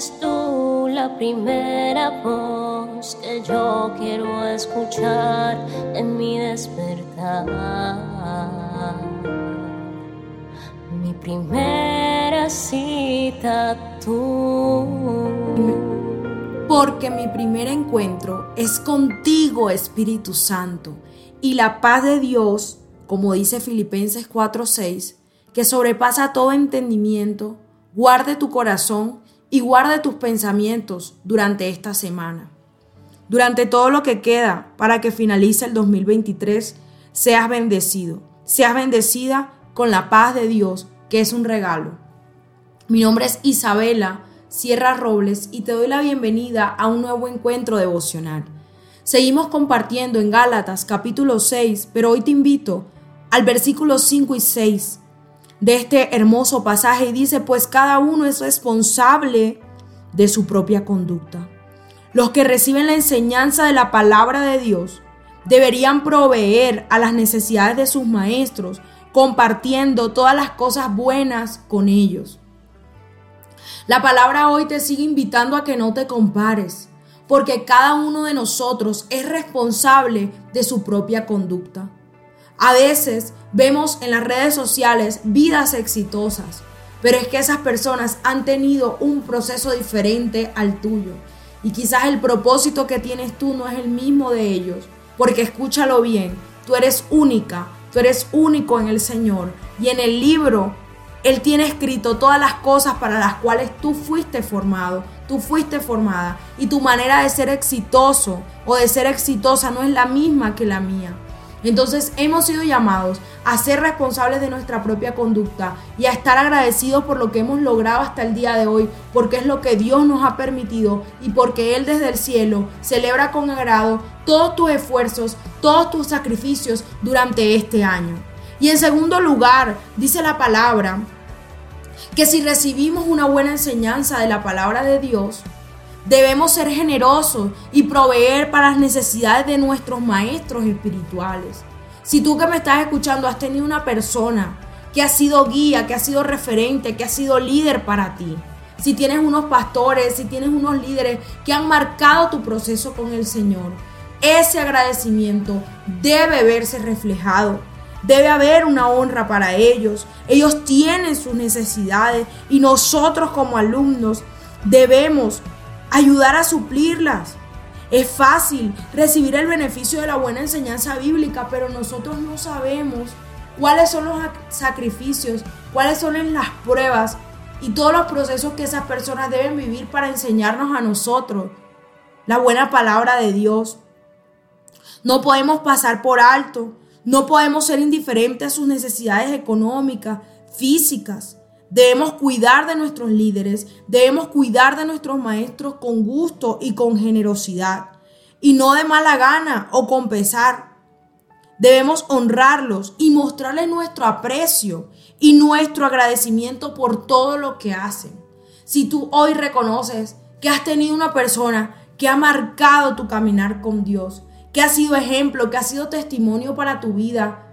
Eres tú la primera voz que yo quiero escuchar en mi despertar. Mi primera cita tú. Porque mi primer encuentro es contigo, Espíritu Santo, y la paz de Dios, como dice Filipenses 4:6, que sobrepasa todo entendimiento, guarde tu corazón y guarde tus pensamientos durante esta semana. Durante todo lo que queda para que finalice el 2023, seas bendecido, seas bendecida con la paz de Dios, que es un regalo. Mi nombre es Isabela Sierra Robles y te doy la bienvenida a un nuevo encuentro devocional. Seguimos compartiendo en Gálatas capítulo 6, pero hoy te invito al versículo 5 y 6 de este hermoso pasaje y dice, pues cada uno es responsable de su propia conducta. Los que reciben la enseñanza de la palabra de Dios deberían proveer a las necesidades de sus maestros, compartiendo todas las cosas buenas con ellos. La palabra hoy te sigue invitando a que no te compares, porque cada uno de nosotros es responsable de su propia conducta. A veces vemos en las redes sociales vidas exitosas, pero es que esas personas han tenido un proceso diferente al tuyo. Y quizás el propósito que tienes tú no es el mismo de ellos, porque escúchalo bien, tú eres única, tú eres único en el Señor. Y en el libro, Él tiene escrito todas las cosas para las cuales tú fuiste formado, tú fuiste formada. Y tu manera de ser exitoso o de ser exitosa no es la misma que la mía. Entonces hemos sido llamados a ser responsables de nuestra propia conducta y a estar agradecidos por lo que hemos logrado hasta el día de hoy, porque es lo que Dios nos ha permitido y porque Él desde el cielo celebra con agrado todos tus esfuerzos, todos tus sacrificios durante este año. Y en segundo lugar, dice la palabra, que si recibimos una buena enseñanza de la palabra de Dios, Debemos ser generosos y proveer para las necesidades de nuestros maestros espirituales. Si tú que me estás escuchando has tenido una persona que ha sido guía, que ha sido referente, que ha sido líder para ti, si tienes unos pastores, si tienes unos líderes que han marcado tu proceso con el Señor, ese agradecimiento debe verse reflejado. Debe haber una honra para ellos. Ellos tienen sus necesidades y nosotros como alumnos debemos ayudar a suplirlas. Es fácil recibir el beneficio de la buena enseñanza bíblica, pero nosotros no sabemos cuáles son los sacrificios, cuáles son las pruebas y todos los procesos que esas personas deben vivir para enseñarnos a nosotros la buena palabra de Dios. No podemos pasar por alto, no podemos ser indiferentes a sus necesidades económicas, físicas. Debemos cuidar de nuestros líderes, debemos cuidar de nuestros maestros con gusto y con generosidad, y no de mala gana o con pesar. Debemos honrarlos y mostrarles nuestro aprecio y nuestro agradecimiento por todo lo que hacen. Si tú hoy reconoces que has tenido una persona que ha marcado tu caminar con Dios, que ha sido ejemplo, que ha sido testimonio para tu vida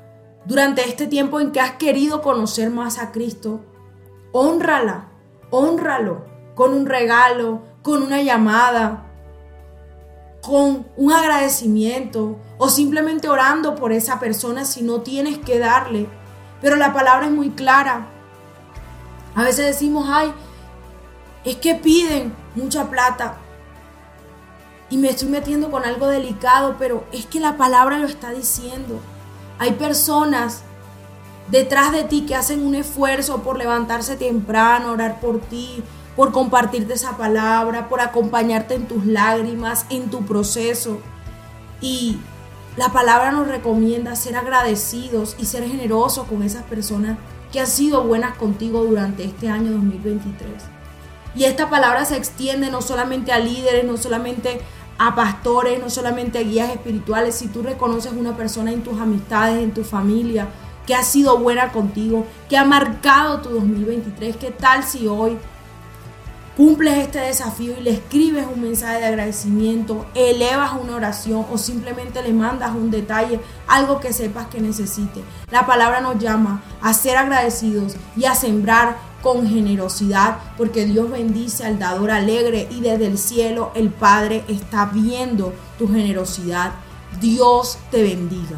durante este tiempo en que has querido conocer más a Cristo, honrala, honralo con un regalo, con una llamada, con un agradecimiento o simplemente orando por esa persona si no tienes que darle. Pero la palabra es muy clara. A veces decimos, ay, es que piden mucha plata. Y me estoy metiendo con algo delicado, pero es que la palabra lo está diciendo. Hay personas detrás de ti que hacen un esfuerzo por levantarse temprano, orar por ti, por compartirte esa palabra, por acompañarte en tus lágrimas, en tu proceso. Y la palabra nos recomienda ser agradecidos y ser generosos con esas personas que han sido buenas contigo durante este año 2023. Y esta palabra se extiende no solamente a líderes, no solamente a pastores, no solamente a guías espirituales. Si tú reconoces una persona en tus amistades, en tu familia, que ha sido buena contigo, que ha marcado tu 2023. ¿Qué tal si hoy cumples este desafío y le escribes un mensaje de agradecimiento, elevas una oración o simplemente le mandas un detalle, algo que sepas que necesite? La palabra nos llama a ser agradecidos y a sembrar con generosidad, porque Dios bendice al dador alegre y desde el cielo el Padre está viendo tu generosidad. Dios te bendiga.